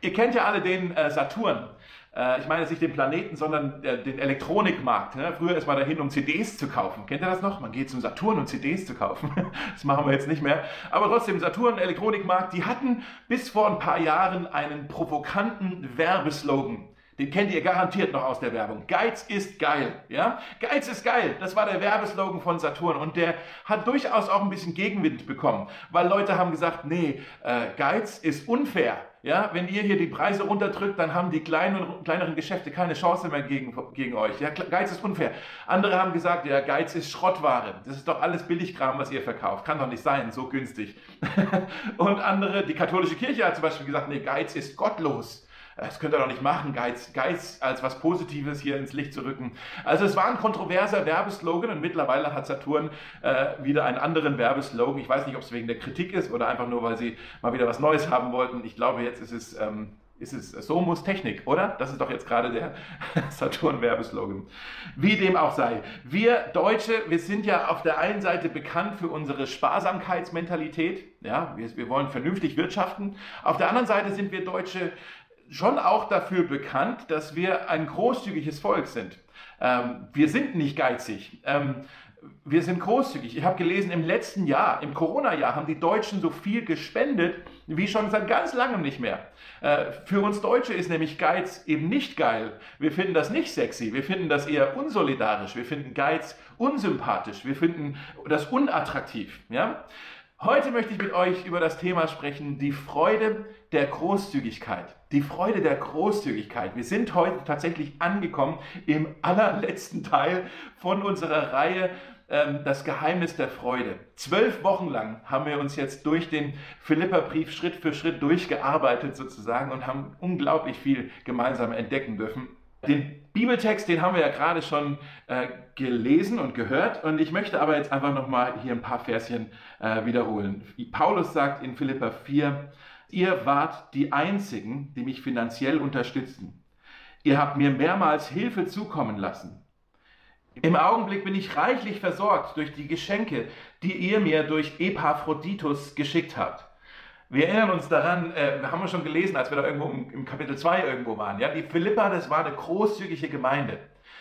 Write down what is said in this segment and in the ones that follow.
Ihr kennt ja alle den äh, Saturn. Äh, ich meine jetzt nicht den Planeten, sondern äh, den Elektronikmarkt. Ne? Früher ist man dahin, um CDs zu kaufen. Kennt ihr das noch? Man geht zum Saturn, um CDs zu kaufen. das machen wir jetzt nicht mehr. Aber trotzdem, Saturn, Elektronikmarkt, die hatten bis vor ein paar Jahren einen provokanten Werbeslogan. Den kennt ihr garantiert noch aus der Werbung. Geiz ist geil, ja? Geiz ist geil. Das war der Werbeslogan von Saturn und der hat durchaus auch ein bisschen Gegenwind bekommen, weil Leute haben gesagt, nee, äh, Geiz ist unfair. Ja, wenn ihr hier die Preise runterdrückt, dann haben die kleinen, kleineren Geschäfte keine Chance mehr gegen, gegen euch. Ja, Geiz ist unfair. Andere haben gesagt, ja, Geiz ist Schrottware. Das ist doch alles Billigkram, was ihr verkauft. Kann doch nicht sein, so günstig. und andere, die katholische Kirche hat zum Beispiel gesagt, nee, Geiz ist gottlos das könnt ihr doch nicht machen, Geiz, Geiz als was Positives hier ins Licht zu rücken. Also es war ein kontroverser Werbeslogan und mittlerweile hat Saturn äh, wieder einen anderen Werbeslogan. Ich weiß nicht, ob es wegen der Kritik ist oder einfach nur, weil sie mal wieder was Neues haben wollten. Ich glaube, jetzt ist es... Ähm, ist es, so muss Technik, oder? Das ist doch jetzt gerade der Saturn-Werbeslogan. Wie dem auch sei. Wir Deutsche, wir sind ja auf der einen Seite bekannt für unsere Sparsamkeitsmentalität. Ja, wir, wir wollen vernünftig wirtschaften. Auf der anderen Seite sind wir Deutsche schon auch dafür bekannt, dass wir ein großzügiges Volk sind. Ähm, wir sind nicht geizig. Ähm, wir sind großzügig. Ich habe gelesen, im letzten Jahr, im Corona-Jahr, haben die Deutschen so viel gespendet wie schon seit ganz langem nicht mehr. Äh, für uns Deutsche ist nämlich Geiz eben nicht geil. Wir finden das nicht sexy. Wir finden das eher unsolidarisch. Wir finden Geiz unsympathisch. Wir finden das unattraktiv. Ja? Heute möchte ich mit euch über das Thema sprechen, die Freude der Großzügigkeit. Die Freude der Großzügigkeit. Wir sind heute tatsächlich angekommen im allerletzten Teil von unserer Reihe ähm, Das Geheimnis der Freude. Zwölf Wochen lang haben wir uns jetzt durch den Philipperbrief Schritt für Schritt durchgearbeitet sozusagen und haben unglaublich viel gemeinsam entdecken dürfen. Den Bibeltext, den haben wir ja gerade schon äh, gelesen und gehört und ich möchte aber jetzt einfach nochmal hier ein paar Verschen äh, wiederholen. Paulus sagt in Philippa 4, ihr wart die Einzigen, die mich finanziell unterstützten. Ihr habt mir mehrmals Hilfe zukommen lassen. Im Augenblick bin ich reichlich versorgt durch die Geschenke, die ihr mir durch Epaphroditus geschickt habt. Wir erinnern uns daran, äh, haben wir schon gelesen, als wir da irgendwo im, im Kapitel 2 irgendwo waren. Ja? Die Philippa, das war eine großzügige Gemeinde.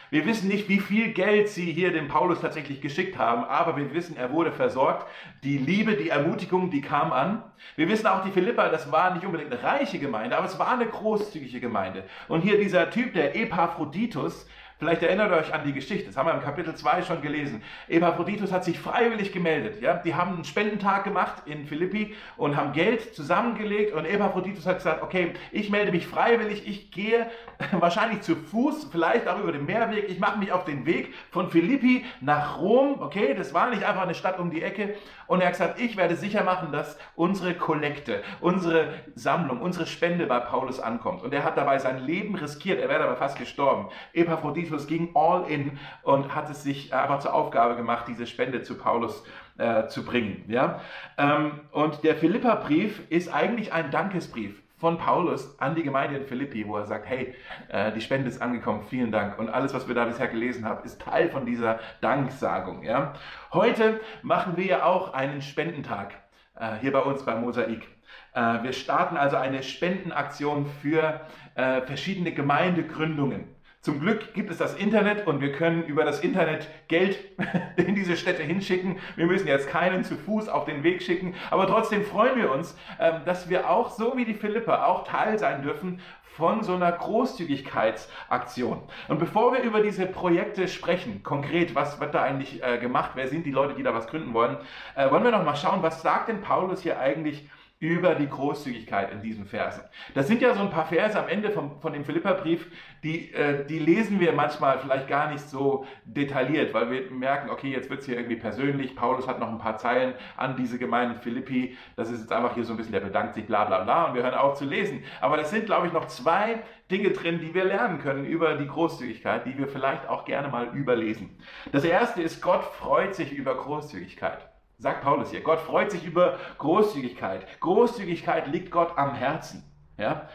Wir wissen nicht, wie viel Geld sie hier dem Paulus tatsächlich geschickt haben, aber wir wissen, er wurde versorgt. Die Liebe, die Ermutigung, die kam an. Wir wissen auch, die Philippa, das war nicht unbedingt eine reiche Gemeinde, aber es war eine großzügige Gemeinde. Und hier dieser Typ, der Epaphroditus, Vielleicht erinnert ihr euch an die Geschichte, das haben wir im Kapitel 2 schon gelesen. Epaphroditus hat sich freiwillig gemeldet. Ja? Die haben einen Spendentag gemacht in Philippi und haben Geld zusammengelegt und Epaphroditus hat gesagt, okay, ich melde mich freiwillig, ich gehe wahrscheinlich zu Fuß, vielleicht auch über den Meerweg, ich mache mich auf den Weg von Philippi nach Rom, okay, das war nicht einfach eine Stadt um die Ecke und er hat gesagt, ich werde sicher machen, dass unsere Kollekte, unsere Sammlung, unsere Spende bei Paulus ankommt und er hat dabei sein Leben riskiert, er wäre aber fast gestorben. Epaphroditus Timotheus ging all in und hat es sich einfach zur Aufgabe gemacht, diese Spende zu Paulus äh, zu bringen. Ja? Ähm, und der Philippa-Brief ist eigentlich ein Dankesbrief von Paulus an die Gemeinde in Philippi, wo er sagt, hey, äh, die Spende ist angekommen, vielen Dank. Und alles, was wir da bisher gelesen haben, ist Teil von dieser Danksagung. Ja? Heute machen wir ja auch einen Spendentag äh, hier bei uns bei Mosaik. Äh, wir starten also eine Spendenaktion für äh, verschiedene Gemeindegründungen. Zum Glück gibt es das Internet und wir können über das Internet Geld in diese Städte hinschicken. Wir müssen jetzt keinen zu Fuß auf den Weg schicken, aber trotzdem freuen wir uns, ähm, dass wir auch so wie die Philippe auch Teil sein dürfen von so einer Großzügigkeitsaktion. Und bevor wir über diese Projekte sprechen, konkret, was wird da eigentlich äh, gemacht, wer sind die Leute, die da was gründen wollen, äh, wollen wir noch mal schauen, was sagt denn Paulus hier eigentlich über die Großzügigkeit in diesen Versen. Das sind ja so ein paar Verse am Ende vom, von dem Philipperbrief, die, äh, die lesen wir manchmal vielleicht gar nicht so detailliert, weil wir merken, okay, jetzt wird es hier irgendwie persönlich. Paulus hat noch ein paar Zeilen an diese Gemeinde Philippi. Das ist jetzt einfach hier so ein bisschen, der bedankt sich, bla bla bla, und wir hören auf zu lesen. Aber das sind, glaube ich, noch zwei Dinge drin, die wir lernen können über die Großzügigkeit, die wir vielleicht auch gerne mal überlesen. Das erste ist, Gott freut sich über Großzügigkeit. Sagt Paulus hier. Gott freut sich über Großzügigkeit. Großzügigkeit liegt Gott am Herzen. Ja?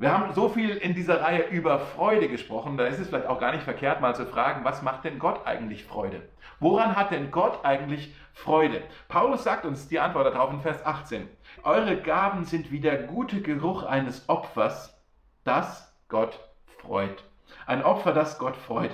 Wir haben so viel in dieser Reihe über Freude gesprochen, da ist es vielleicht auch gar nicht verkehrt, mal zu fragen, was macht denn Gott eigentlich Freude? Woran hat denn Gott eigentlich Freude? Paulus sagt uns die Antwort darauf in Vers 18. Eure Gaben sind wie der gute Geruch eines Opfers, das Gott freut. Ein Opfer, das Gott freut.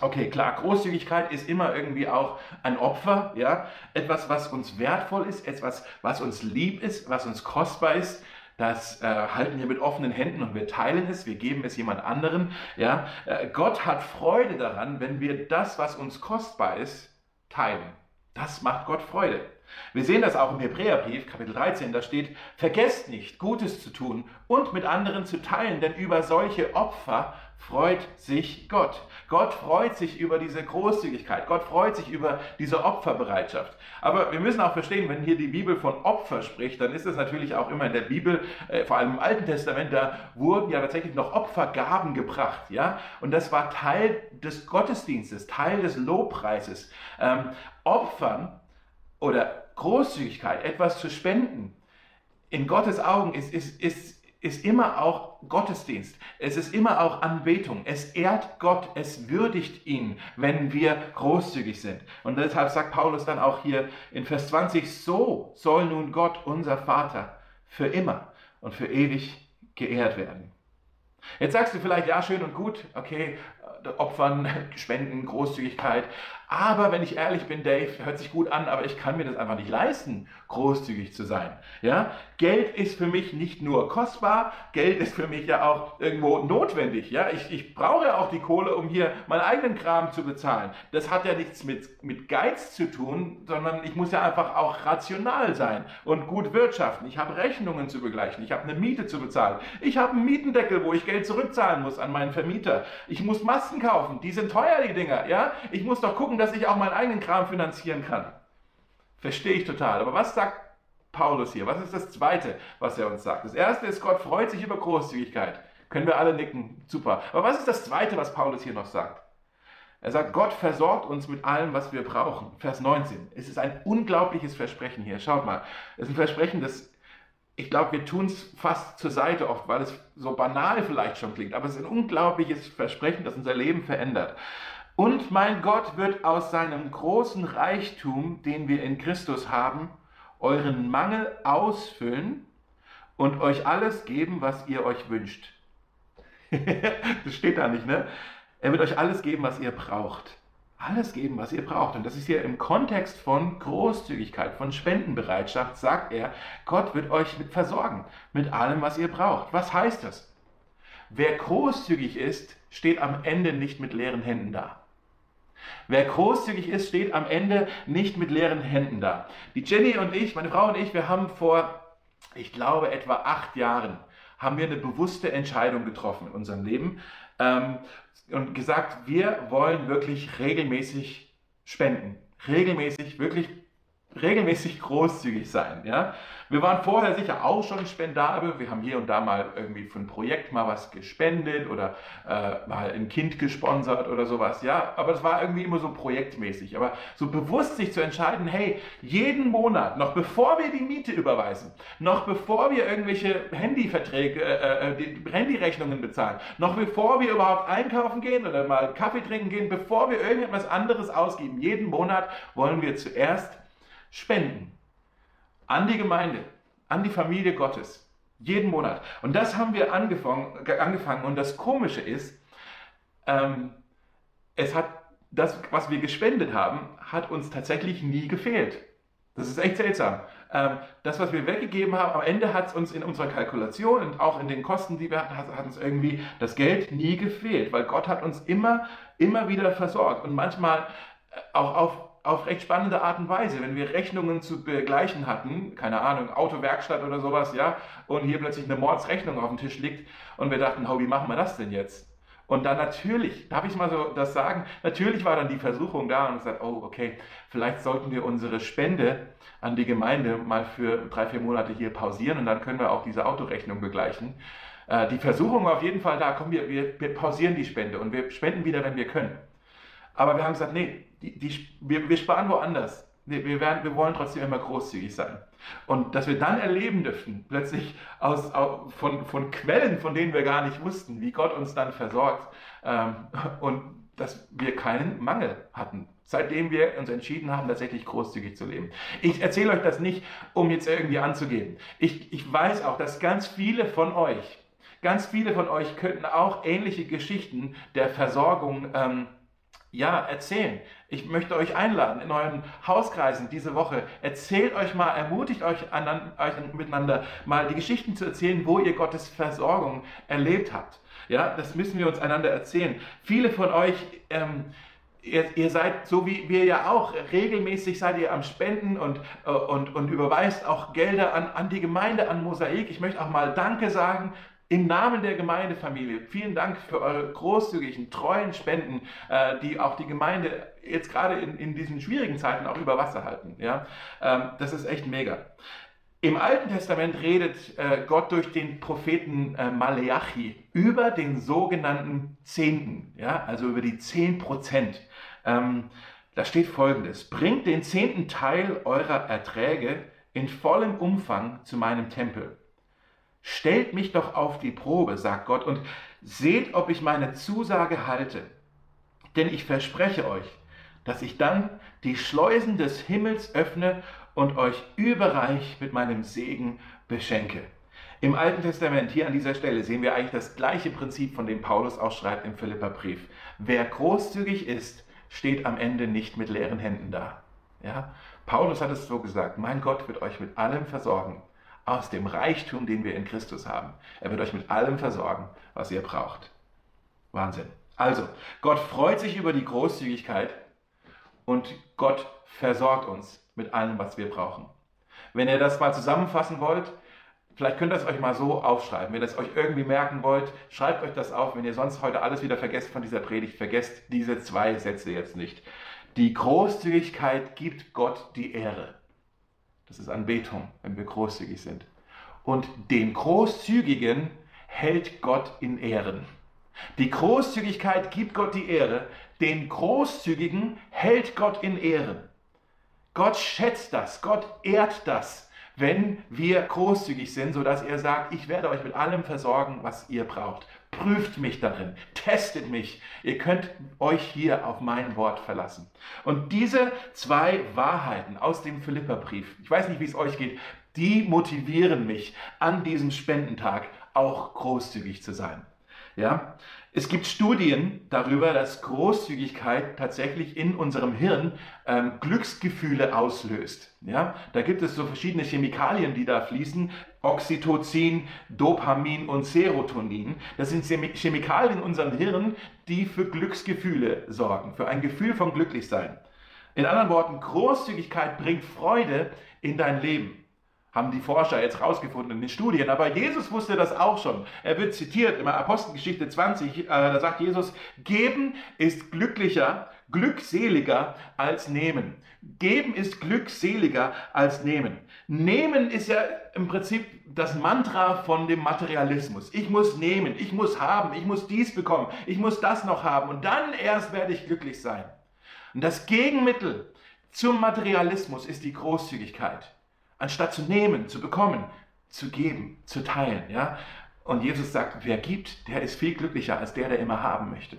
Okay, klar, Großzügigkeit ist immer irgendwie auch ein Opfer, ja, etwas, was uns wertvoll ist, etwas, was uns lieb ist, was uns kostbar ist, das äh, halten wir mit offenen Händen und wir teilen es, wir geben es jemand anderen. Ja? Äh, Gott hat Freude daran, wenn wir das, was uns kostbar ist, teilen. Das macht Gott Freude. Wir sehen das auch im Hebräerbrief, Kapitel 13, da steht, vergesst nicht, Gutes zu tun und mit anderen zu teilen, denn über solche Opfer freut sich Gott. Gott freut sich über diese Großzügigkeit. Gott freut sich über diese Opferbereitschaft. Aber wir müssen auch verstehen, wenn hier die Bibel von Opfer spricht, dann ist es natürlich auch immer in der Bibel, äh, vor allem im Alten Testament, da wurden ja tatsächlich noch Opfergaben gebracht. Ja? Und das war Teil des Gottesdienstes, Teil des Lobpreises. Ähm, Opfern oder Großzügigkeit, etwas zu spenden, in Gottes Augen ist, ist, ist ist immer auch Gottesdienst. Es ist immer auch Anbetung. Es ehrt Gott, es würdigt ihn, wenn wir großzügig sind. Und deshalb sagt Paulus dann auch hier in Vers 20, so soll nun Gott, unser Vater, für immer und für ewig geehrt werden. Jetzt sagst du vielleicht, ja, schön und gut, okay, Opfern, Spenden, Großzügigkeit. Aber wenn ich ehrlich bin, Dave, hört sich gut an, aber ich kann mir das einfach nicht leisten, großzügig zu sein. Ja? Geld ist für mich nicht nur kostbar, Geld ist für mich ja auch irgendwo notwendig. Ja? Ich, ich brauche ja auch die Kohle, um hier meinen eigenen Kram zu bezahlen. Das hat ja nichts mit, mit Geiz zu tun, sondern ich muss ja einfach auch rational sein und gut wirtschaften. Ich habe Rechnungen zu begleichen, ich habe eine Miete zu bezahlen, ich habe einen Mietendeckel, wo ich Geld zurückzahlen muss an meinen Vermieter. Ich muss Masken kaufen, die sind teuer, die Dinger. Ja? Ich muss doch gucken, dass ich auch meinen eigenen Kram finanzieren kann. Verstehe ich total. Aber was sagt Paulus hier? Was ist das Zweite, was er uns sagt? Das Erste ist, Gott freut sich über Großzügigkeit. Können wir alle nicken. Super. Aber was ist das Zweite, was Paulus hier noch sagt? Er sagt, Gott versorgt uns mit allem, was wir brauchen. Vers 19. Es ist ein unglaubliches Versprechen hier. Schaut mal. Es ist ein Versprechen, das, ich glaube, wir tun es fast zur Seite oft, weil es so banal vielleicht schon klingt. Aber es ist ein unglaubliches Versprechen, das unser Leben verändert. Und mein Gott wird aus seinem großen Reichtum, den wir in Christus haben, euren Mangel ausfüllen und euch alles geben, was ihr euch wünscht. das steht da nicht, ne? Er wird euch alles geben, was ihr braucht. Alles geben, was ihr braucht. Und das ist hier im Kontext von Großzügigkeit, von Spendenbereitschaft, sagt er, Gott wird euch mit versorgen, mit allem, was ihr braucht. Was heißt das? Wer großzügig ist, steht am Ende nicht mit leeren Händen da. Wer großzügig ist, steht am Ende nicht mit leeren Händen da. Die Jenny und ich, meine Frau und ich, wir haben vor, ich glaube, etwa acht Jahren, haben wir eine bewusste Entscheidung getroffen in unserem Leben ähm, und gesagt, wir wollen wirklich regelmäßig spenden. Regelmäßig, wirklich regelmäßig großzügig sein. Ja? Wir waren vorher sicher auch schon spendabel. Wir haben hier und da mal irgendwie für ein Projekt mal was gespendet oder äh, mal ein Kind gesponsert oder sowas. Ja, aber das war irgendwie immer so projektmäßig. Aber so bewusst sich zu entscheiden, hey, jeden Monat, noch bevor wir die Miete überweisen, noch bevor wir irgendwelche Handyverträge, äh, äh, die Handyrechnungen bezahlen, noch bevor wir überhaupt einkaufen gehen oder mal Kaffee trinken gehen, bevor wir irgendetwas anderes ausgeben, jeden Monat wollen wir zuerst spenden an die Gemeinde, an die Familie Gottes. Jeden Monat. Und das haben wir angefangen. angefangen. Und das Komische ist, ähm, es hat das, was wir gespendet haben, hat uns tatsächlich nie gefehlt. Das ist echt seltsam. Ähm, das, was wir weggegeben haben, am Ende hat es uns in unserer Kalkulation und auch in den Kosten, die wir hatten, hat, hat uns irgendwie das Geld nie gefehlt, weil Gott hat uns immer, immer wieder versorgt und manchmal äh, auch auf auf recht spannende Art und Weise. Wenn wir Rechnungen zu begleichen hatten, keine Ahnung, Autowerkstatt oder sowas, ja, und hier plötzlich eine Mordsrechnung auf dem Tisch liegt und wir dachten, wie machen wir das denn jetzt? Und dann natürlich, darf ich mal so das sagen, natürlich war dann die Versuchung da und gesagt, oh, okay, vielleicht sollten wir unsere Spende an die Gemeinde mal für drei, vier Monate hier pausieren und dann können wir auch diese Autorechnung begleichen. Äh, die Versuchung war auf jeden Fall da, komm, wir, wir, wir pausieren die Spende und wir spenden wieder, wenn wir können. Aber wir haben gesagt, nee, die, die, wir, wir sparen woanders. wir, werden, wir wollen trotzdem immer großzügig sein. Und dass wir dann erleben dürfen, plötzlich aus, von, von Quellen, von denen wir gar nicht wussten, wie Gott uns dann versorgt ähm, und dass wir keinen Mangel hatten, seitdem wir uns entschieden haben, tatsächlich großzügig zu leben. Ich erzähle euch das nicht, um jetzt irgendwie anzugeben. Ich, ich weiß auch, dass ganz viele von euch, ganz viele von euch könnten auch ähnliche Geschichten der Versorgung ähm, ja, erzählen. Ich möchte euch einladen in euren Hauskreisen diese Woche. Erzählt euch mal, ermutigt euch, an, euch miteinander mal die Geschichten zu erzählen, wo ihr Gottes Versorgung erlebt habt. Ja, das müssen wir uns einander erzählen. Viele von euch, ähm, ihr, ihr, seid so wie wir ja auch, regelmäßig seid ihr am Spenden und, äh, und, und überweist auch Gelder an, an die Gemeinde, an Mosaik. Ich möchte auch mal Danke sagen im Namen der Gemeindefamilie, vielen Dank für eure großzügigen, treuen Spenden, äh, die auch die Gemeinde jetzt gerade in, in diesen schwierigen Zeiten auch über Wasser halten. Ja? Ähm, das ist echt mega. Im Alten Testament redet äh, Gott durch den Propheten äh, Maleachi über den sogenannten Zehnten, ja? also über die zehn Prozent. Ähm, da steht folgendes, bringt den zehnten Teil eurer Erträge in vollem Umfang zu meinem Tempel Stellt mich doch auf die Probe, sagt Gott, und seht, ob ich meine Zusage halte. Denn ich verspreche euch, dass ich dann die Schleusen des Himmels öffne und euch überreich mit meinem Segen beschenke. Im Alten Testament, hier an dieser Stelle, sehen wir eigentlich das gleiche Prinzip, von dem Paulus auch schreibt im Philipperbrief. Wer großzügig ist, steht am Ende nicht mit leeren Händen da. Ja? Paulus hat es so gesagt, mein Gott wird euch mit allem versorgen, aus dem Reichtum, den wir in Christus haben. Er wird euch mit allem versorgen, was ihr braucht. Wahnsinn. Also, Gott freut sich über die Großzügigkeit und Gott versorgt uns mit allem, was wir brauchen. Wenn ihr das mal zusammenfassen wollt, vielleicht könnt ihr es euch mal so aufschreiben. Wenn ihr es euch irgendwie merken wollt, schreibt euch das auf. Wenn ihr sonst heute alles wieder vergesst von dieser Predigt, vergesst diese zwei Sätze jetzt nicht. Die Großzügigkeit gibt Gott die Ehre. Das ist Anbetung, wenn wir großzügig sind. Und den Großzügigen hält Gott in Ehren. Die Großzügigkeit gibt Gott die Ehre, den Großzügigen hält Gott in Ehren. Gott schätzt das, Gott ehrt das, wenn wir großzügig sind, sodass er sagt, ich werde euch mit allem versorgen, was ihr braucht. Prüft mich darin, testet mich. Ihr könnt euch hier auf mein Wort verlassen. Und diese zwei Wahrheiten aus dem Philipperbrief, ich weiß nicht, wie es euch geht, die motivieren mich an diesem Spendentag auch großzügig zu sein. Ja? Es gibt Studien darüber, dass Großzügigkeit tatsächlich in unserem Hirn ähm, Glücksgefühle auslöst. Ja? Da gibt es so verschiedene Chemikalien, die da fließen. Oxytocin, Dopamin und Serotonin. Das sind Chemikalien in unserem Hirn, die für Glücksgefühle sorgen, für ein Gefühl von Glücklichsein. In anderen Worten, Großzügigkeit bringt Freude in dein Leben haben die Forscher jetzt rausgefunden in den Studien. Aber Jesus wusste das auch schon. Er wird zitiert in der Apostelgeschichte 20. Äh, da sagt Jesus, geben ist glücklicher, glückseliger als nehmen. Geben ist glückseliger als nehmen. Nehmen ist ja im Prinzip das Mantra von dem Materialismus. Ich muss nehmen, ich muss haben, ich muss dies bekommen, ich muss das noch haben und dann erst werde ich glücklich sein. Und das Gegenmittel zum Materialismus ist die Großzügigkeit. Anstatt zu nehmen, zu bekommen, zu geben, zu teilen. Ja? Und Jesus sagt, wer gibt, der ist viel glücklicher als der, der immer haben möchte.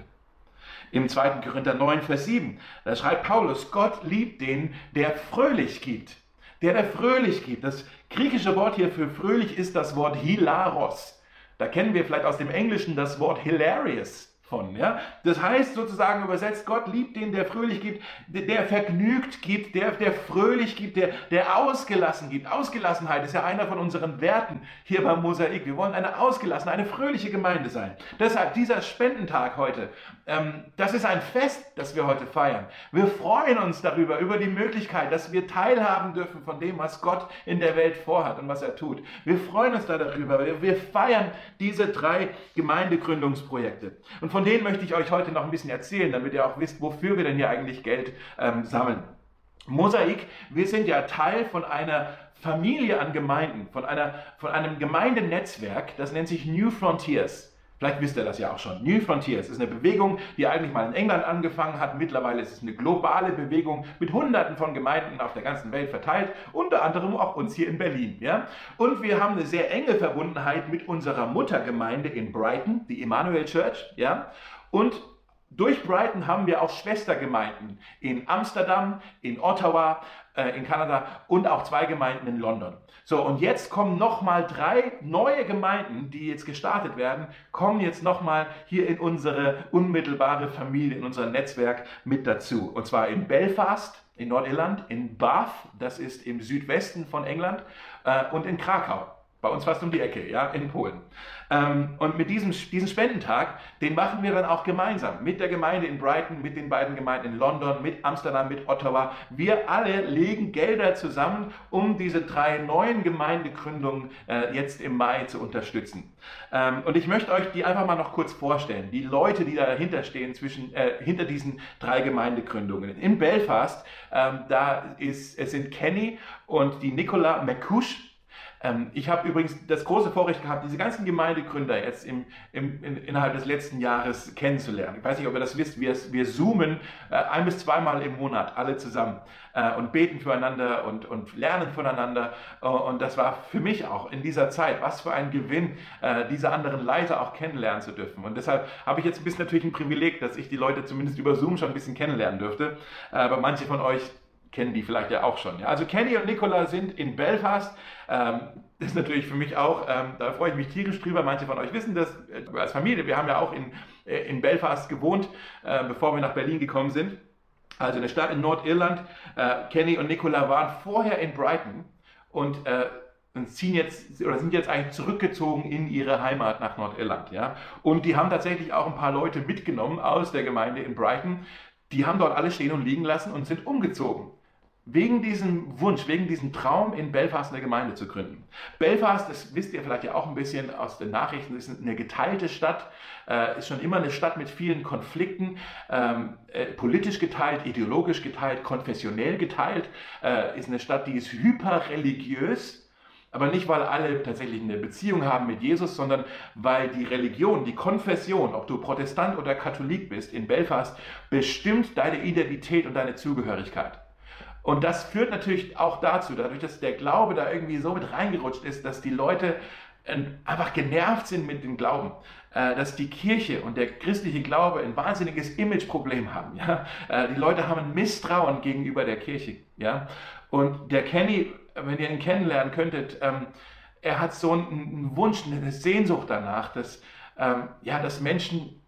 Im 2. Korinther 9, Vers 7, da schreibt Paulus, Gott liebt den, der fröhlich gibt. Der, der fröhlich gibt. Das griechische Wort hier für fröhlich ist das Wort hilaros. Da kennen wir vielleicht aus dem Englischen das Wort hilarious von. Ja? Das heißt sozusagen übersetzt, Gott liebt den, der fröhlich gibt, der, der vergnügt gibt, der, der fröhlich gibt, der, der ausgelassen gibt. Ausgelassenheit ist ja einer von unseren Werten hier beim Mosaik. Wir wollen eine ausgelassene, eine fröhliche Gemeinde sein. Deshalb dieser Spendentag heute, ähm, das ist ein Fest, das wir heute feiern. Wir freuen uns darüber, über die Möglichkeit, dass wir teilhaben dürfen von dem, was Gott in der Welt vorhat und was er tut. Wir freuen uns darüber. Wir, wir feiern diese drei Gemeindegründungsprojekte. Und von von denen möchte ich euch heute noch ein bisschen erzählen, damit ihr auch wisst, wofür wir denn hier eigentlich Geld ähm, sammeln. Mosaik, wir sind ja Teil von einer Familie an Gemeinden, von, einer, von einem Gemeindenetzwerk, das nennt sich New Frontiers. Vielleicht wisst ihr das ja auch schon. New Frontiers ist eine Bewegung, die eigentlich mal in England angefangen hat. Mittlerweile ist es eine globale Bewegung mit Hunderten von Gemeinden auf der ganzen Welt verteilt, unter anderem auch uns hier in Berlin. Ja? Und wir haben eine sehr enge Verbundenheit mit unserer Muttergemeinde in Brighton, die Emmanuel Church. Ja? Und durch Brighton haben wir auch Schwestergemeinden in Amsterdam, in Ottawa, äh, in Kanada und auch zwei Gemeinden in London. So, und jetzt kommen nochmal drei neue Gemeinden, die jetzt gestartet werden, kommen jetzt nochmal hier in unsere unmittelbare Familie, in unser Netzwerk mit dazu. Und zwar in Belfast, in Nordirland, in Bath, das ist im Südwesten von England, äh, und in Krakau. Bei uns fast um die Ecke, ja, in Polen. Ähm, und mit diesem diesen Spendentag, den machen wir dann auch gemeinsam mit der Gemeinde in Brighton, mit den beiden Gemeinden in London, mit Amsterdam, mit Ottawa. Wir alle legen Gelder zusammen, um diese drei neuen Gemeindegründungen äh, jetzt im Mai zu unterstützen. Ähm, und ich möchte euch die einfach mal noch kurz vorstellen. Die Leute, die dahinter stehen, zwischen, äh, hinter diesen drei Gemeindegründungen. In Belfast, ähm, da ist, es sind Kenny und die Nicola McCush. Ähm, ich habe übrigens das große Vorrecht gehabt, diese ganzen Gemeindegründer jetzt im, im, in, innerhalb des letzten Jahres kennenzulernen. Ich weiß nicht, ob ihr das wisst, wir, wir zoomen äh, ein bis zweimal im Monat alle zusammen äh, und beten füreinander und, und lernen voneinander. Äh, und das war für mich auch in dieser Zeit, was für ein Gewinn, äh, diese anderen Leiter auch kennenlernen zu dürfen. Und deshalb habe ich jetzt ein bisschen natürlich ein Privileg, dass ich die Leute zumindest über Zoom schon ein bisschen kennenlernen dürfte. Äh, aber manche von euch kennen die vielleicht ja auch schon. Ja. Also Kenny und Nicola sind in Belfast. Ähm, das ist natürlich für mich auch, ähm, da freue ich mich tierisch drüber. Manche von euch wissen das äh, als Familie. Wir haben ja auch in, äh, in Belfast gewohnt, äh, bevor wir nach Berlin gekommen sind. Also in der Stadt in Nordirland. Äh, Kenny und Nicola waren vorher in Brighton und äh, und ziehen jetzt oder sind jetzt eigentlich zurückgezogen in ihre Heimat nach Nordirland, ja. Und die haben tatsächlich auch ein paar Leute mitgenommen aus der Gemeinde in Brighton. Die haben dort alle stehen und liegen lassen und sind umgezogen. Wegen diesem Wunsch, wegen diesem Traum, in Belfast eine Gemeinde zu gründen. Belfast, das wisst ihr vielleicht ja auch ein bisschen aus den Nachrichten, ist eine geteilte Stadt, äh, ist schon immer eine Stadt mit vielen Konflikten, ähm, äh, politisch geteilt, ideologisch geteilt, konfessionell geteilt, äh, ist eine Stadt, die ist hyperreligiös, aber nicht, weil alle tatsächlich eine Beziehung haben mit Jesus, sondern weil die Religion, die Konfession, ob du Protestant oder Katholik bist, in Belfast bestimmt deine Identität und deine Zugehörigkeit. Und das führt natürlich auch dazu, dadurch, dass der Glaube da irgendwie so mit reingerutscht ist, dass die Leute ähm, einfach genervt sind mit dem Glauben, äh, dass die Kirche und der christliche Glaube ein wahnsinniges Imageproblem haben. Äh, die Leute haben ein Misstrauen gegenüber der Kirche. Und der Kenny, wenn ihr ihn kennenlernen könntet, ähm, er hat so einen Wunsch, eine Sehnsucht danach, dass, ähm, ja, dass Menschen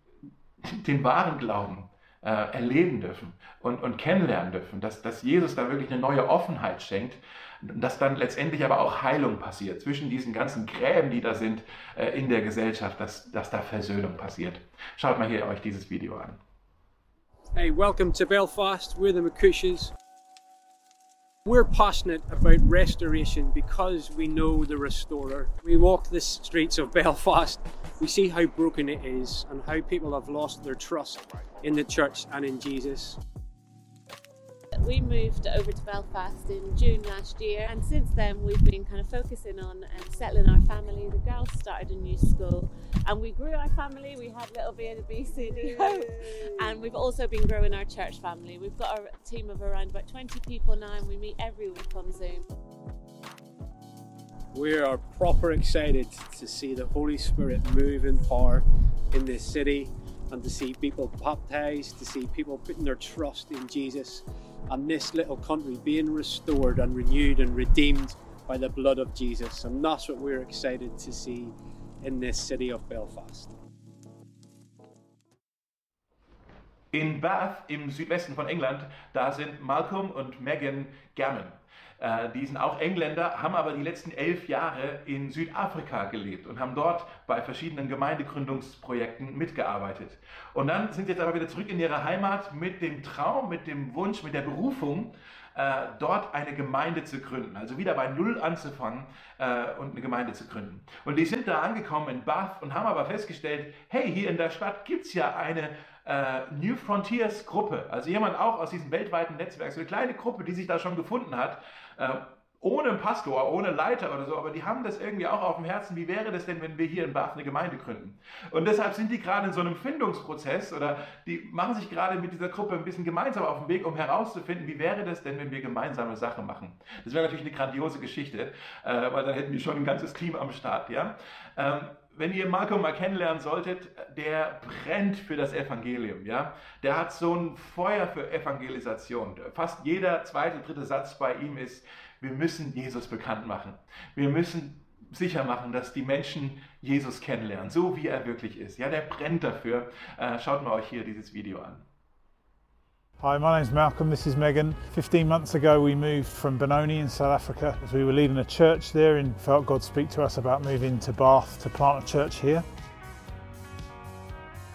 den wahren Glauben äh, erleben dürfen und, und kennenlernen dürfen, dass, dass Jesus da wirklich eine neue Offenheit schenkt dass dann letztendlich aber auch Heilung passiert zwischen diesen ganzen Gräben, die da sind äh, in der Gesellschaft, dass, dass da Versöhnung passiert. Schaut mal hier euch dieses Video an. Hey, welcome to Belfast. We're the McCushes. We're passionate about restoration because we know the restorer. We walk the streets of Belfast, we see how broken it is and how people have lost their trust in the church and in Jesus. We moved over to Belfast in June last year, and since then we've been kind of focusing on um, settling our family. The girls started a new school, and we grew our family. We had little B and a B, C, D, and we've also been growing our church family. We've got a team of around about 20 people now, and we meet every week on Zoom. We are proper excited to see the Holy Spirit move in power in this city and to see people baptized, to see people putting their trust in Jesus and this little country being restored and renewed and redeemed by the blood of Jesus. And that's what we're excited to see in this city of Belfast. In Bath im Südwesten von England, da sind Malcolm und Megan Gammon. Äh, die sind auch Engländer, haben aber die letzten elf Jahre in Südafrika gelebt und haben dort bei verschiedenen Gemeindegründungsprojekten mitgearbeitet. Und dann sind jetzt aber wieder zurück in ihre Heimat mit dem Traum, mit dem Wunsch, mit der Berufung, äh, dort eine Gemeinde zu gründen. Also wieder bei Null anzufangen äh, und eine Gemeinde zu gründen. Und die sind da angekommen in Bath und haben aber festgestellt, hey, hier in der Stadt gibt es ja eine äh, New Frontiers Gruppe, also jemand auch aus diesem weltweiten Netzwerk, so eine kleine Gruppe, die sich da schon gefunden hat. Äh, ohne Pastor, ohne Leiter oder so, aber die haben das irgendwie auch auf dem Herzen. Wie wäre das denn, wenn wir hier in Bath eine Gemeinde gründen? Und deshalb sind die gerade in so einem Findungsprozess oder die machen sich gerade mit dieser Gruppe ein bisschen gemeinsam auf den Weg, um herauszufinden, wie wäre das denn, wenn wir gemeinsame Sachen machen? Das wäre natürlich eine grandiose Geschichte, äh, weil dann hätten wir schon ein ganzes Team am Start. Ja? Wenn ihr Marco mal kennenlernen solltet, der brennt für das Evangelium, ja. Der hat so ein Feuer für Evangelisation. Fast jeder zweite, dritte Satz bei ihm ist, wir müssen Jesus bekannt machen. Wir müssen sicher machen, dass die Menschen Jesus kennenlernen, so wie er wirklich ist. Ja, der brennt dafür. Äh, schaut mal euch hier dieses Video an. Hi, my name's Malcolm, this is Megan. 15 months ago, we moved from Benoni in South Africa. As we were leaving a church there and felt God speak to us about moving to Bath to plant a church here.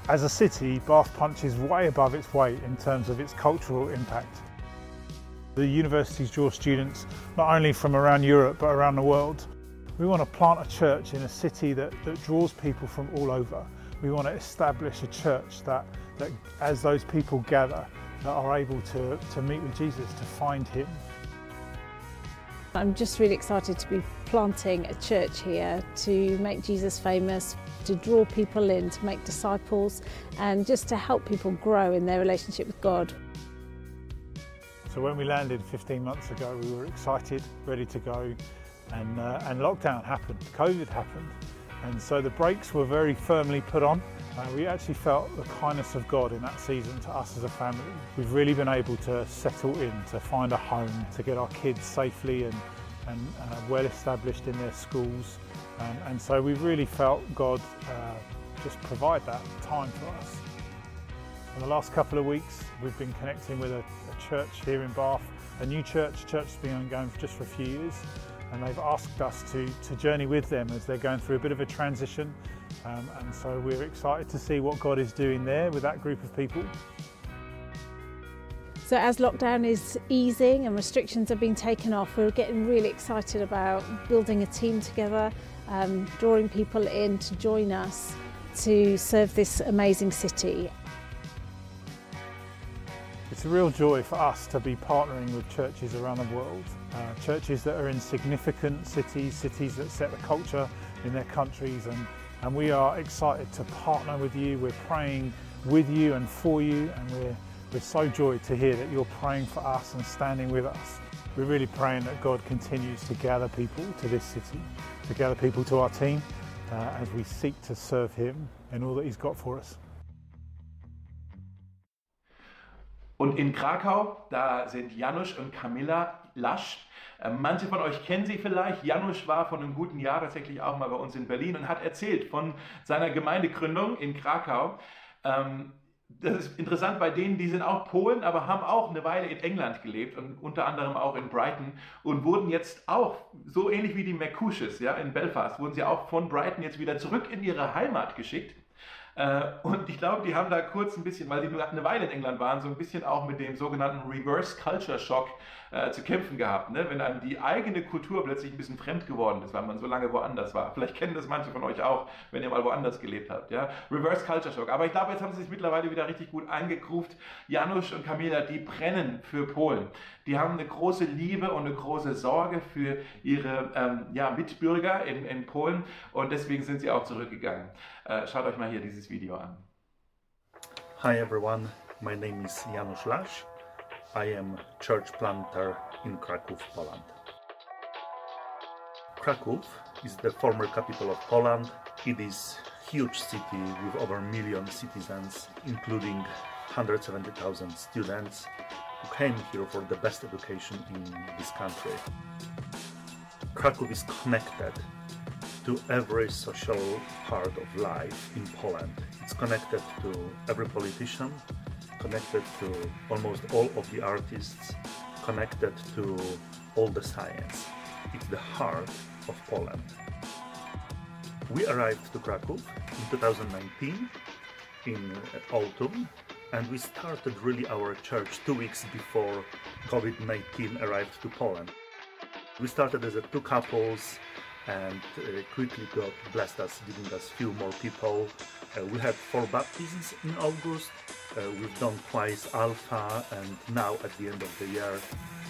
As a city, Bath punches way above its weight in terms of its cultural impact. The universities draw students not only from around Europe but around the world. We want to plant a church in a city that, that draws people from all over. We want to establish a church that, that as those people gather, that are able to, to meet with Jesus, to find him. I'm just really excited to be planting a church here to make Jesus famous, to draw people in, to make disciples, and just to help people grow in their relationship with God. So when we landed 15 months ago, we were excited, ready to go, and, uh, and lockdown happened, COVID happened. And so the brakes were very firmly put on. Uh, we actually felt the kindness of God in that season to us as a family. We've really been able to settle in, to find a home, to get our kids safely and, and uh, well established in their schools. Um, and so we've really felt God uh, just provide that time for us. In the last couple of weeks, we've been connecting with a, a church here in Bath, a new church, church has been ongoing for just for a few years, and they've asked us to, to journey with them as they're going through a bit of a transition. Um, and so we're excited to see what God is doing there with that group of people. So, as lockdown is easing and restrictions are being taken off, we're getting really excited about building a team together, um, drawing people in to join us to serve this amazing city. It's a real joy for us to be partnering with churches around the world, uh, churches that are in significant cities, cities that set the culture in their countries, and, and we are excited to partner with you. We're praying with you and for you, and we're, we're so joyed to hear that you're praying for us and standing with us. We're really praying that God continues to gather people to this city, to gather people to our team uh, as we seek to serve Him and all that He's got for us. Und in Krakau, da sind Janusz und Camilla Lasch. Äh, manche von euch kennen sie vielleicht. Janusz war vor einem guten Jahr tatsächlich auch mal bei uns in Berlin und hat erzählt von seiner Gemeindegründung in Krakau. Ähm, das ist interessant bei denen, die sind auch Polen, aber haben auch eine Weile in England gelebt und unter anderem auch in Brighton und wurden jetzt auch, so ähnlich wie die McCushes ja, in Belfast, wurden sie auch von Brighton jetzt wieder zurück in ihre Heimat geschickt und ich glaube, die haben da kurz ein bisschen, weil die nur eine Weile in England waren, so ein bisschen auch mit dem sogenannten Reverse Culture Shock äh, zu kämpfen gehabt. Ne? Wenn einem die eigene Kultur plötzlich ein bisschen fremd geworden ist, weil man so lange woanders war. Vielleicht kennen das manche von euch auch, wenn ihr mal woanders gelebt habt. Ja? Reverse Culture Shock. Aber ich glaube, jetzt haben sie sich mittlerweile wieder richtig gut eingegruft. Janusz und Kamila, die brennen für Polen. Die haben eine große Liebe und eine große Sorge für ihre ähm, ja, Mitbürger in, in Polen und deswegen sind sie auch zurückgegangen. Äh, schaut euch mal hier dieses Video an. Hi everyone, my name is Janusz Lasz. I am church planter in Kraków, Poland. Kraków is the former capital of Poland. It is huge city with over a million citizens, including 170,000 students who came here for the best education in this country. Kraków is connected to every social part of life in Poland. It's connected to every politician, connected to almost all of the artists, connected to all the science. It's the heart of Poland. We arrived to Krakow in 2019 in autumn and we started really our church two weeks before COVID 19 arrived to Poland. We started as a two couples and uh, quickly God blessed us, giving us few more people. Uh, we had four baptisms in August. Uh, we've done twice Alpha, and now at the end of the year,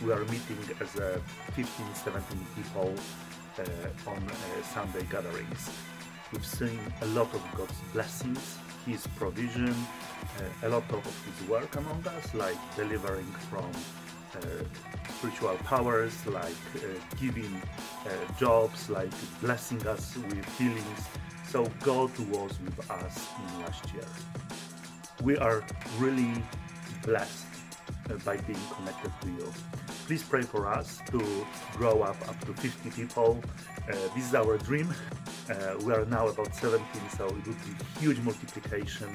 we are meeting as a 15, 17 people uh, on uh, Sunday gatherings. We've seen a lot of God's blessings, His provision, uh, a lot of His work among us, like delivering from Uh, spiritual powers, like uh, giving uh, jobs, like blessing us with healings. So God was with us in last year. We are really blessed by being connected to you. Please pray for us to grow up up to 50 people. Uh, this is our dream. Uh, we are now about 17, so it would be huge multiplication.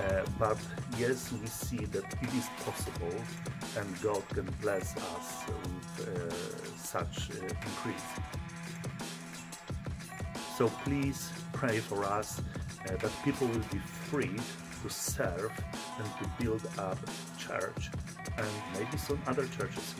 Uh, but yes, we see that it is possible, and God can bless us with uh, such uh, increase. So please pray for us uh, that people will be free to serve and to build up church and maybe some other churches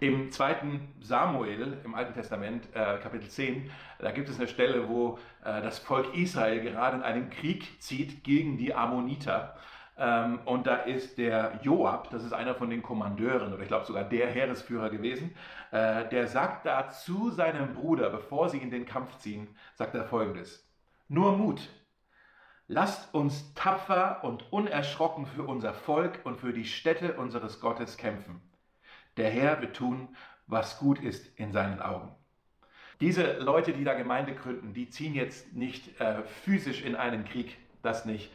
Im zweiten Samuel, im Alten Testament, äh, Kapitel 10, da gibt es eine Stelle, wo äh, das Volk Israel gerade in einen Krieg zieht gegen die Ammoniter. Ähm, und da ist der Joab, das ist einer von den Kommandeuren oder ich glaube sogar der Heeresführer gewesen, äh, der sagt da zu seinem Bruder, bevor sie in den Kampf ziehen, sagt er folgendes. Nur Mut. Lasst uns tapfer und unerschrocken für unser Volk und für die Städte unseres Gottes kämpfen. Der Herr wird tun, was gut ist in seinen Augen. Diese Leute, die da Gemeinde gründen, die ziehen jetzt nicht äh, physisch in einen Krieg, das nicht.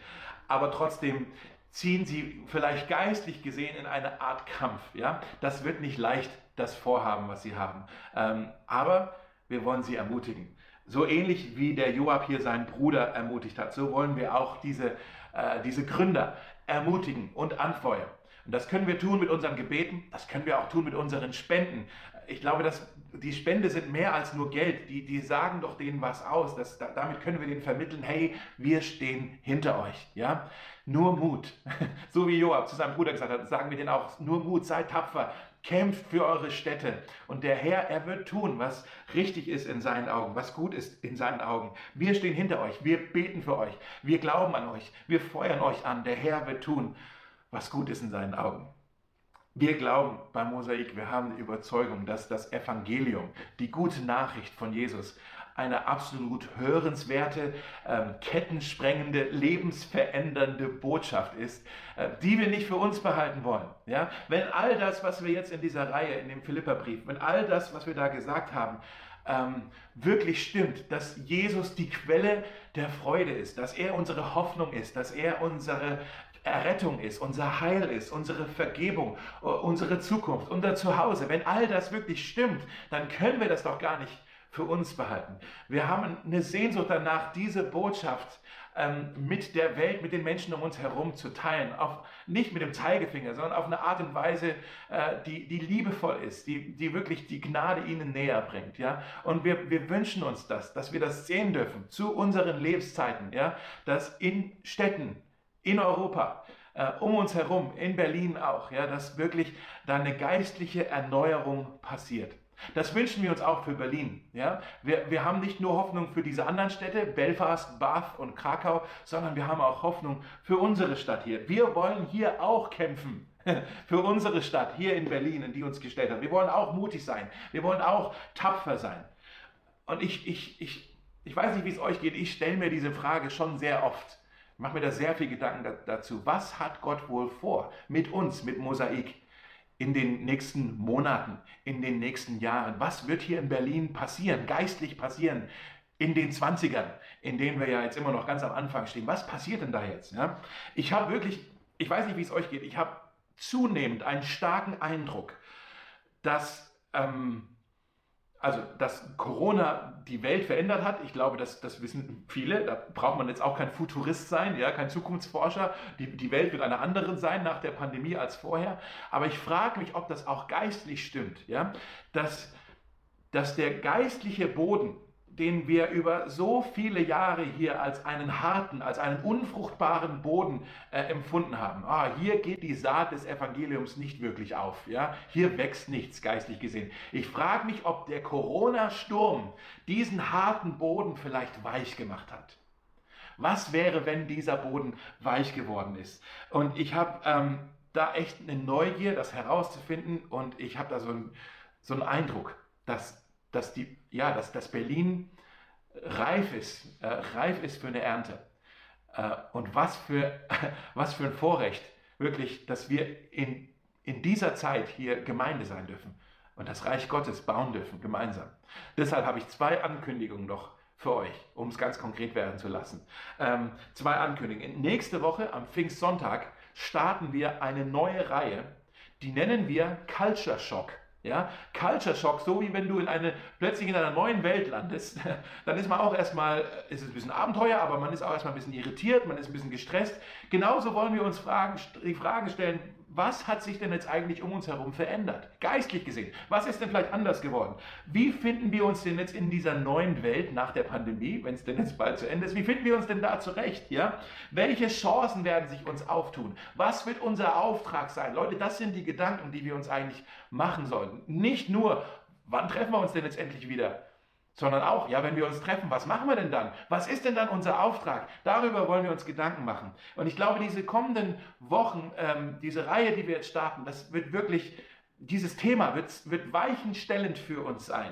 Aber trotzdem ziehen sie vielleicht geistlich gesehen in eine Art Kampf. Ja? Das wird nicht leicht, das Vorhaben, was sie haben. Ähm, aber wir wollen sie ermutigen. So ähnlich wie der Joab hier seinen Bruder ermutigt hat, so wollen wir auch diese, äh, diese Gründer ermutigen und anfeuern. Und das können wir tun mit unseren Gebeten, das können wir auch tun mit unseren Spenden. Ich glaube, dass die Spende sind mehr als nur Geld. Die, die sagen doch denen was aus. Das, damit können wir denen vermitteln, hey, wir stehen hinter euch. Ja? Nur Mut. So wie Joab zu seinem Bruder gesagt hat, sagen wir denen auch, nur Mut, seid tapfer, kämpft für eure Städte. Und der Herr, er wird tun, was richtig ist in seinen Augen, was gut ist in seinen Augen. Wir stehen hinter euch, wir beten für euch, wir glauben an euch, wir feuern euch an. Der Herr wird tun, was gut ist in seinen Augen. Wir glauben bei Mosaik, wir haben die Überzeugung, dass das Evangelium, die gute Nachricht von Jesus, eine absolut hörenswerte, ähm, kettensprengende, lebensverändernde Botschaft ist, äh, die wir nicht für uns behalten wollen. Ja? Wenn all das, was wir jetzt in dieser Reihe, in dem Philipperbrief, wenn all das, was wir da gesagt haben, ähm, wirklich stimmt, dass Jesus die Quelle der Freude ist, dass er unsere Hoffnung ist, dass er unsere Errettung ist, unser Heil ist, unsere Vergebung, äh, unsere Zukunft, unser Zuhause. Wenn all das wirklich stimmt, dann können wir das doch gar nicht für uns behalten. Wir haben eine Sehnsucht danach, diese Botschaft ähm, mit der Welt, mit den Menschen um uns herum zu teilen. Auf, nicht mit dem Zeigefinger, sondern auf eine Art und Weise, äh, die, die liebevoll ist, die, die wirklich die Gnade ihnen näher bringt. Ja? Und wir, wir wünschen uns das, dass wir das sehen dürfen zu unseren Lebenszeiten, ja? dass in Städten, in Europa, äh, um uns herum, in Berlin auch, ja, dass wirklich da eine geistliche Erneuerung passiert. Das wünschen wir uns auch für Berlin. Ja? Wir, wir haben nicht nur Hoffnung für diese anderen Städte, Belfast, Bath und Krakau, sondern wir haben auch Hoffnung für unsere Stadt hier. Wir wollen hier auch kämpfen. Für unsere Stadt hier in Berlin, in die uns gestellt hat. Wir wollen auch mutig sein. Wir wollen auch tapfer sein. Und ich, ich, ich, ich weiß nicht, wie es euch geht. Ich stelle mir diese Frage schon sehr oft. Ich mache mir da sehr viel Gedanken dazu. Was hat Gott wohl vor mit uns, mit Mosaik? in den nächsten Monaten, in den nächsten Jahren? Was wird hier in Berlin passieren, geistlich passieren? In den 20ern, in denen wir ja jetzt immer noch ganz am Anfang stehen. Was passiert denn da jetzt? Ja? Ich habe wirklich, ich weiß nicht, wie es euch geht, ich habe zunehmend einen starken Eindruck, dass ähm, also dass Corona die Welt verändert hat, ich glaube, das, das wissen viele. Da braucht man jetzt auch kein Futurist sein, ja, kein Zukunftsforscher. Die, die Welt wird eine andere sein nach der Pandemie als vorher. Aber ich frage mich, ob das auch geistlich stimmt, ja, dass, dass der geistliche Boden, den wir über so viele Jahre hier als einen harten, als einen unfruchtbaren Boden äh, empfunden haben. Ah, hier geht die Saat des Evangeliums nicht wirklich auf. Ja? Hier wächst nichts, geistlich gesehen. Ich frage mich, ob der Corona-Sturm diesen harten Boden vielleicht weich gemacht hat. Was wäre, wenn dieser Boden weich geworden ist? Und ich habe ähm, da echt eine Neugier, das herauszufinden und ich habe da so, ein, so einen Eindruck, dass dass, die, ja, dass, dass Berlin reif ist, äh, reif ist für eine Ernte. Äh, und was für, was für ein Vorrecht, wirklich, dass wir in, in dieser Zeit hier Gemeinde sein dürfen und das Reich Gottes bauen dürfen, gemeinsam. Deshalb habe ich zwei Ankündigungen noch für euch, um es ganz konkret werden zu lassen. Ähm, zwei Ankündigungen. Nächste Woche, am Pfingstsonntag, starten wir eine neue Reihe, die nennen wir Culture Shock. Ja, Culture Shock, so wie wenn du in eine, plötzlich in einer neuen Welt landest, dann ist man auch erstmal, ist es ein bisschen Abenteuer, aber man ist auch erstmal ein bisschen irritiert, man ist ein bisschen gestresst. Genauso wollen wir uns Fragen, die Fragen stellen, was hat sich denn jetzt eigentlich um uns herum verändert? Geistlich gesehen. Was ist denn vielleicht anders geworden? Wie finden wir uns denn jetzt in dieser neuen Welt nach der Pandemie, wenn es denn jetzt bald zu Ende ist? Wie finden wir uns denn da zurecht? Ja? Welche Chancen werden sich uns auftun? Was wird unser Auftrag sein? Leute, das sind die Gedanken, die wir uns eigentlich machen sollten. Nicht nur, wann treffen wir uns denn jetzt endlich wieder? Sondern auch, ja, wenn wir uns treffen, was machen wir denn dann? Was ist denn dann unser Auftrag? Darüber wollen wir uns Gedanken machen. Und ich glaube, diese kommenden Wochen, ähm, diese Reihe, die wir jetzt starten, das wird wirklich, dieses Thema wird, wird weichenstellend für uns sein.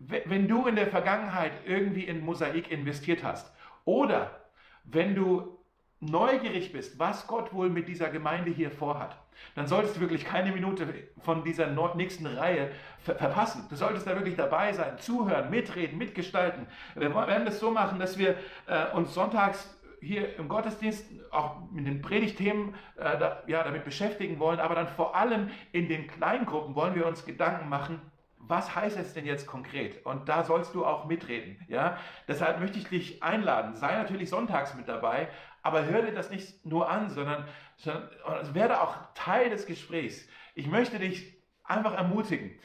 Wenn du in der Vergangenheit irgendwie in Mosaik investiert hast oder wenn du neugierig bist, was Gott wohl mit dieser Gemeinde hier vorhat, dann solltest du wirklich keine Minute von dieser nächsten Reihe ver verpassen. Du solltest da wirklich dabei sein, zuhören, mitreden, mitgestalten. Wir werden das so machen, dass wir äh, uns sonntags hier im Gottesdienst auch mit den Predigtthemen äh, da, ja, damit beschäftigen wollen, aber dann vor allem in den Kleingruppen wollen wir uns Gedanken machen, was heißt es denn jetzt konkret? Und da sollst du auch mitreden. Ja? Deshalb möchte ich dich einladen. Sei natürlich sonntags mit dabei, aber hör dir das nicht nur an, sondern, sondern werde auch Teil des Gesprächs. Ich möchte dich einfach ermutigen,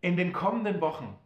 in den kommenden Wochen,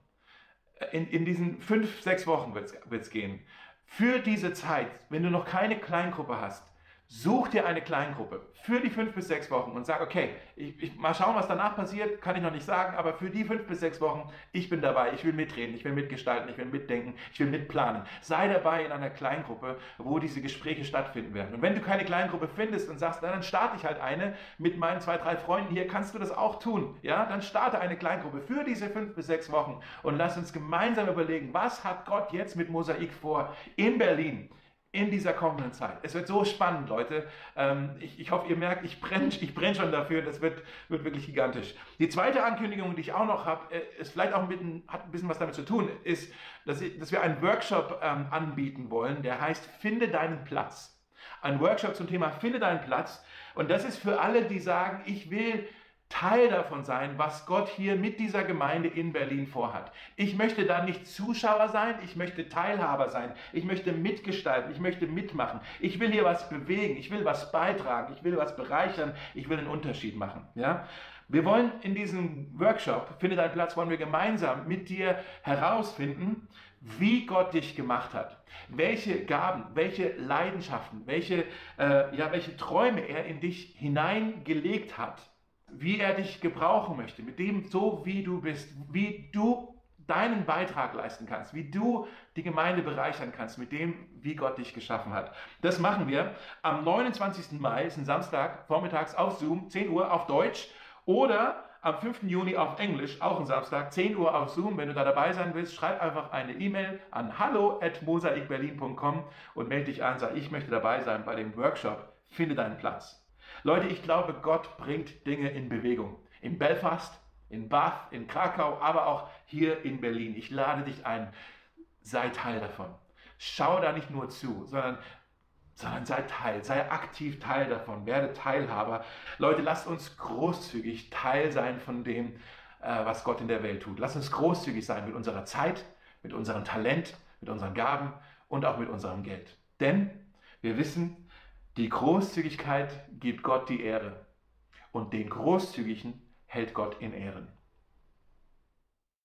in, in diesen fünf, sechs Wochen wird es gehen, für diese Zeit, wenn du noch keine Kleingruppe hast, Such dir eine Kleingruppe für die fünf bis sechs Wochen und sag, okay, ich, ich, mal schauen, was danach passiert, kann ich noch nicht sagen, aber für die fünf bis sechs Wochen, ich bin dabei, ich will mitreden, ich will mitgestalten, ich will mitdenken, ich will mitplanen. Sei dabei in einer Kleingruppe, wo diese Gespräche stattfinden werden. Und wenn du keine Kleingruppe findest und sagst, na, dann starte ich halt eine mit meinen zwei, drei Freunden hier, kannst du das auch tun. Ja, dann starte eine Kleingruppe für diese fünf bis sechs Wochen und lass uns gemeinsam überlegen, was hat Gott jetzt mit Mosaik vor in Berlin? In dieser kommenden Zeit. Es wird so spannend, Leute. Ähm, ich, ich hoffe, ihr merkt, ich brenne ich brenn schon dafür. Das wird, wird wirklich gigantisch. Die zweite Ankündigung, die ich auch noch habe, äh, ist vielleicht auch ein bisschen, hat ein bisschen was damit zu tun, ist, dass, ich, dass wir einen Workshop ähm, anbieten wollen, der heißt Finde deinen Platz. Ein Workshop zum Thema Finde deinen Platz. Und das ist für alle, die sagen, ich will Teil davon sein, was Gott hier mit dieser Gemeinde in Berlin vorhat. Ich möchte da nicht Zuschauer sein, ich möchte Teilhaber sein, ich möchte mitgestalten, ich möchte mitmachen, ich will hier was bewegen, ich will was beitragen, ich will was bereichern, ich will einen Unterschied machen. Ja? Wir wollen in diesem Workshop, finde deinen Platz, wollen wir gemeinsam mit dir herausfinden, wie Gott dich gemacht hat, welche Gaben, welche Leidenschaften, welche, äh, ja, welche Träume er in dich hineingelegt hat wie er dich gebrauchen möchte, mit dem so wie du bist, wie du deinen Beitrag leisten kannst, wie du die Gemeinde bereichern kannst, mit dem, wie Gott dich geschaffen hat. Das machen wir am 29. Mai, ist ein Samstag, vormittags auf Zoom, 10 Uhr auf Deutsch oder am 5. Juni auf Englisch, auch ein Samstag, 10 Uhr auf Zoom. Wenn du da dabei sein willst, schreib einfach eine E-Mail an hallo@mosaikberlin.com und melde dich an, sag, ich möchte dabei sein bei dem Workshop. Finde deinen Platz. Leute, ich glaube, Gott bringt Dinge in Bewegung. In Belfast, in Bath, in Krakau, aber auch hier in Berlin. Ich lade dich ein, sei Teil davon. Schau da nicht nur zu, sondern, sondern sei Teil, sei aktiv Teil davon, werde Teilhaber. Leute, lasst uns großzügig Teil sein von dem, äh, was Gott in der Welt tut. Lasst uns großzügig sein mit unserer Zeit, mit unserem Talent, mit unseren Gaben und auch mit unserem Geld. Denn wir wissen, die Großzügigkeit gibt Gott die Ehre und den Großzügigen hält Gott in Ehren.